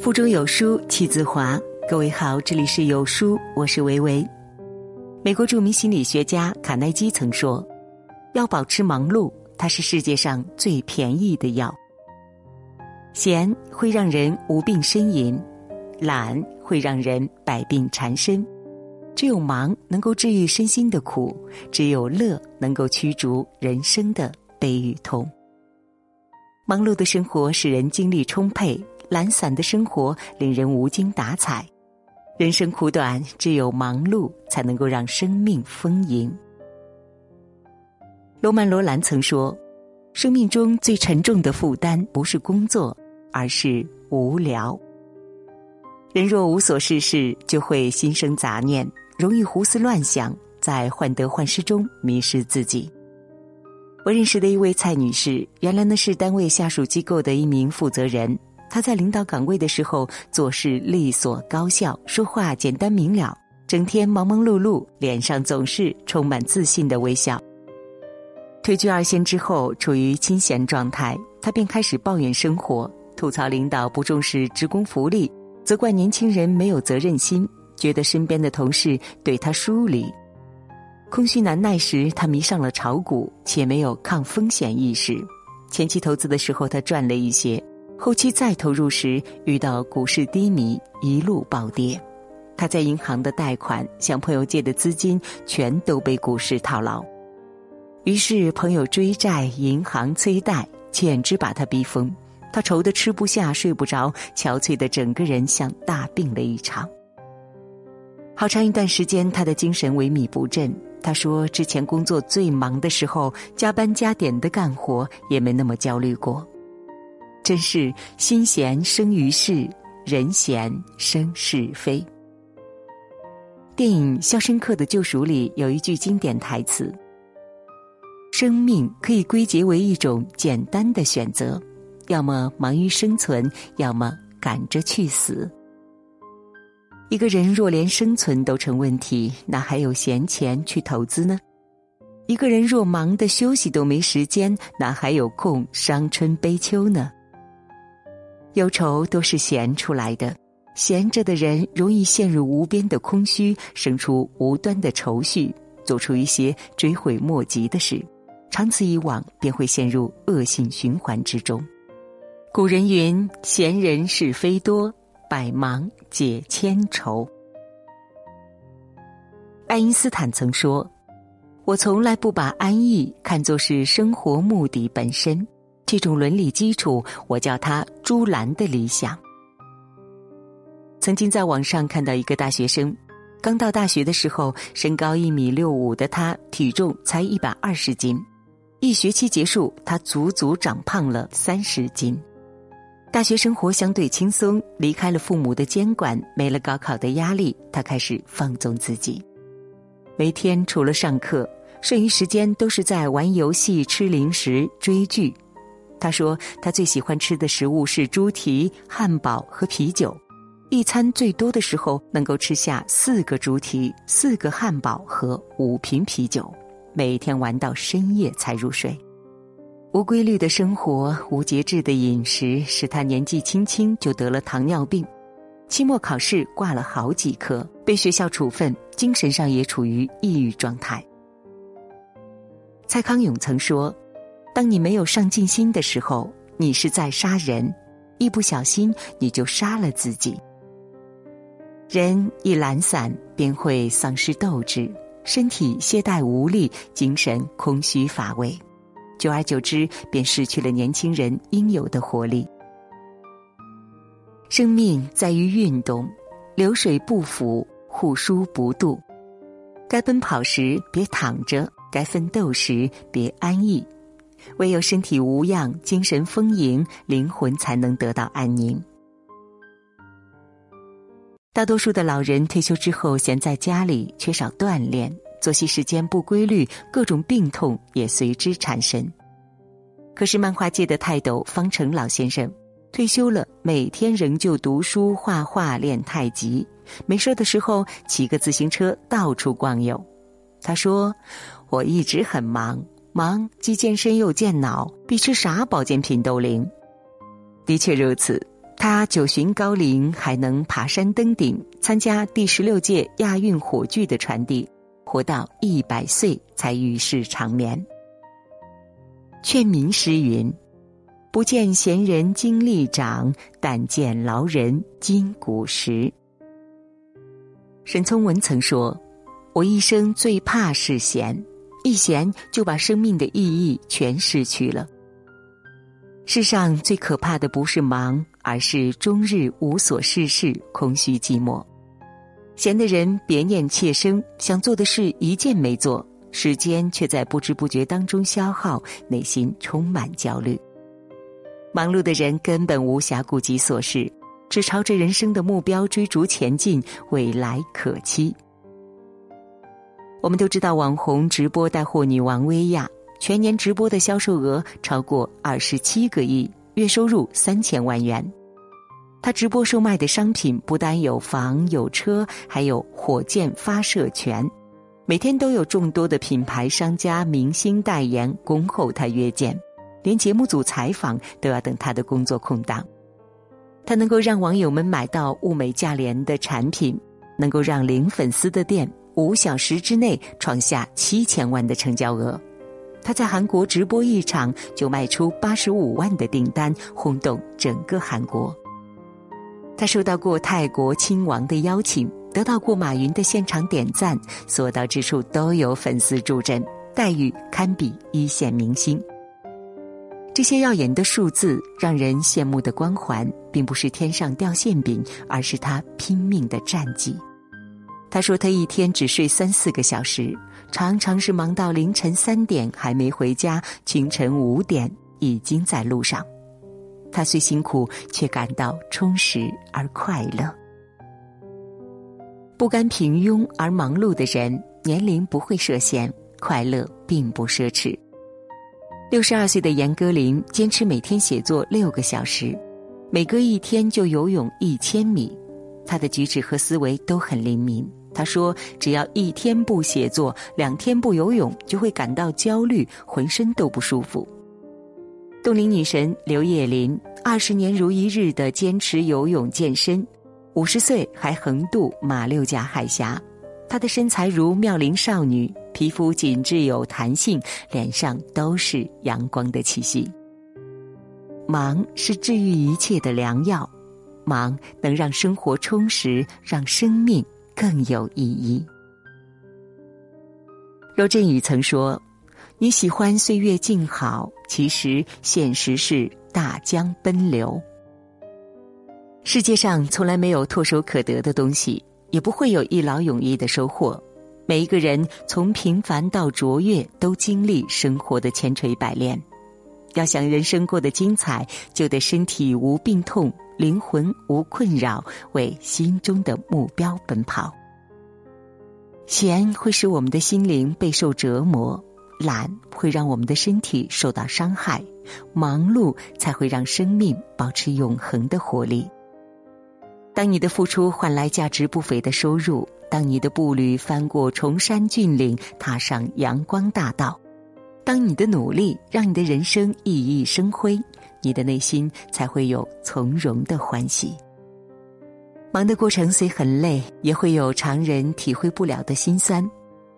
腹中有书气自华。各位好，这里是有书，我是维维。美国著名心理学家卡耐基曾说：“要保持忙碌，它是世界上最便宜的药。闲会让人无病呻吟，懒会让人百病缠身。只有忙能够治愈身心的苦，只有乐能够驱逐人生的悲与痛。忙碌的生活使人精力充沛。”懒散的生活令人无精打采，人生苦短，只有忙碌才能够让生命丰盈。罗曼·罗兰曾说：“生命中最沉重的负担不是工作，而是无聊。人若无所事事，就会心生杂念，容易胡思乱想，在患得患失中迷失自己。”我认识的一位蔡女士，原来呢是单位下属机构的一名负责人。他在领导岗位的时候做事利索高效，说话简单明了，整天忙忙碌碌，脸上总是充满自信的微笑。退居二线之后，处于清闲状态，他便开始抱怨生活，吐槽领导不重视职工福利，责怪年轻人没有责任心，觉得身边的同事对他疏离。空虚难耐时，他迷上了炒股，且没有抗风险意识。前期投资的时候，他赚了一些。后期再投入时，遇到股市低迷，一路暴跌。他在银行的贷款、向朋友借的资金，全都被股市套牢。于是朋友追债，银行催贷，简直把他逼疯。他愁得吃不下、睡不着，憔悴的整个人像大病了一场。好长一段时间，他的精神萎靡不振。他说：“之前工作最忙的时候，加班加点的干活，也没那么焦虑过。”真是心闲生于世，人闲生是非。电影《肖申克的救赎》里有一句经典台词：“生命可以归结为一种简单的选择，要么忙于生存，要么赶着去死。”一个人若连生存都成问题，哪还有闲钱去投资呢？一个人若忙的休息都没时间，哪还有空伤春悲秋呢？忧愁都是闲出来的，闲着的人容易陷入无边的空虚，生出无端的愁绪，做出一些追悔莫及的事，长此以往便会陷入恶性循环之中。古人云：“闲人是非多，百忙解千愁。”爱因斯坦曾说：“我从来不把安逸看作是生活目的本身。”这种伦理基础，我叫它“朱兰的理想”。曾经在网上看到一个大学生，刚到大学的时候，身高一米六五的他，体重才一百二十斤。一学期结束，他足足长胖了三十斤。大学生活相对轻松，离开了父母的监管，没了高考的压力，他开始放纵自己。每天除了上课，剩余时间都是在玩游戏、吃零食、追剧。他说：“他最喜欢吃的食物是猪蹄、汉堡和啤酒，一餐最多的时候能够吃下四个猪蹄、四个汉堡和五瓶啤酒，每天玩到深夜才入睡。无规律的生活、无节制的饮食，使他年纪轻轻就得了糖尿病，期末考试挂了好几科，被学校处分，精神上也处于抑郁状态。”蔡康永曾说。当你没有上进心的时候，你是在杀人，一不小心你就杀了自己。人一懒散，便会丧失斗志，身体懈怠无力，精神空虚乏味，久而久之，便失去了年轻人应有的活力。生命在于运动，流水不腐，户枢不蠹。该奔跑时别躺着，该奋斗时别安逸。唯有身体无恙、精神丰盈，灵魂才能得到安宁。大多数的老人退休之后闲在家里，缺少锻炼，作息时间不规律，各种病痛也随之缠身。可是漫画界的泰斗方成老先生退休了，每天仍旧读书、画画、练太极，没事的时候骑个自行车到处逛游。他说：“我一直很忙。”忙既健身又健脑，比吃啥保健品都灵。的确如此，他九旬高龄，还能爬山登顶，参加第十六届亚运火炬的传递，活到一百岁才与世长眠。劝民诗云：“不见贤人精力长，但见劳人筋骨实。”沈从文曾说：“我一生最怕是闲，一闲就把生命的意义全失去了。世上最可怕的不是忙，而是终日无所事事，空虚寂寞。闲的人别念妾生，想做的事一件没做，时间却在不知不觉当中消耗，内心充满焦虑。忙碌的人根本无暇顾及琐事。”只朝着人生的目标追逐前进，未来可期。我们都知道，网红直播带货女王薇娅，全年直播的销售额超过二十七个亿，月收入三千万元。她直播售卖的商品不单有房有车，还有火箭发射权。每天都有众多的品牌商家、明星代言恭候她约见，连节目组采访都要等她的工作空档。它能够让网友们买到物美价廉的产品，能够让零粉丝的店五小时之内创下七千万的成交额。他在韩国直播一场就卖出八十五万的订单，轰动整个韩国。他受到过泰国亲王的邀请，得到过马云的现场点赞，所到之处都有粉丝助阵，待遇堪比一线明星。这些耀眼的数字，让人羡慕的光环，并不是天上掉馅饼，而是他拼命的战绩。他说，他一天只睡三四个小时，常常是忙到凌晨三点还没回家，清晨五点已经在路上。他虽辛苦，却感到充实而快乐。不甘平庸而忙碌的人，年龄不会设限，快乐并不奢侈。六十二岁的严歌苓坚持每天写作六个小时，每隔一天就游泳一千米。他的举止和思维都很灵敏。他说：“只要一天不写作，两天不游泳，就会感到焦虑，浑身都不舒服。”冻龄女神刘叶霖二十年如一日的坚持游泳健身，五十岁还横渡马六甲海峡。她的身材如妙龄少女。皮肤紧致有弹性，脸上都是阳光的气息。忙是治愈一切的良药，忙能让生活充实，让生命更有意义。罗振宇曾说：“你喜欢岁月静好，其实现实是大江奔流。世界上从来没有唾手可得的东西，也不会有一劳永逸的收获。”每一个人从平凡到卓越，都经历生活的千锤百炼。要想人生过得精彩，就得身体无病痛，灵魂无困扰，为心中的目标奔跑。闲会使我们的心灵备受折磨，懒会让我们的身体受到伤害，忙碌才会让生命保持永恒的活力。当你的付出换来价值不菲的收入。当你的步履翻过崇山峻岭，踏上阳光大道；当你的努力让你的人生熠熠生辉，你的内心才会有从容的欢喜。忙的过程虽很累，也会有常人体会不了的辛酸。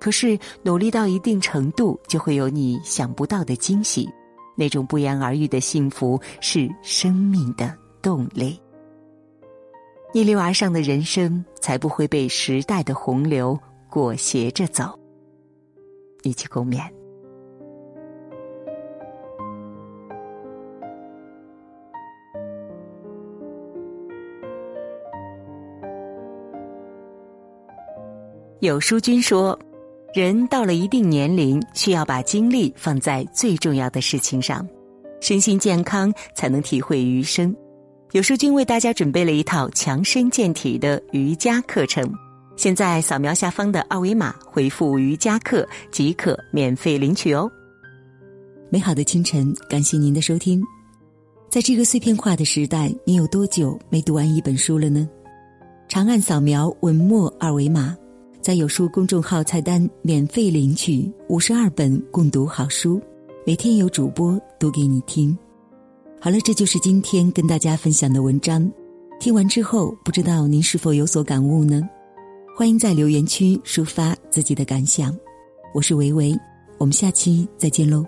可是努力到一定程度，就会有你想不到的惊喜。那种不言而喻的幸福，是生命的动力。逆流而上的人生，才不会被时代的洪流裹挟着走。一起共勉。有书君说，人到了一定年龄，需要把精力放在最重要的事情上，身心健康才能体会余生。有书君为大家准备了一套强身健体的瑜伽课程，现在扫描下方的二维码，回复“瑜伽课”即可免费领取哦。美好的清晨，感谢您的收听。在这个碎片化的时代，你有多久没读完一本书了呢？长按扫描文末二维码，在有书公众号菜单免费领取五十二本共读好书，每天有主播读给你听。好了，这就是今天跟大家分享的文章。听完之后，不知道您是否有所感悟呢？欢迎在留言区抒发自己的感想。我是维维，我们下期再见喽。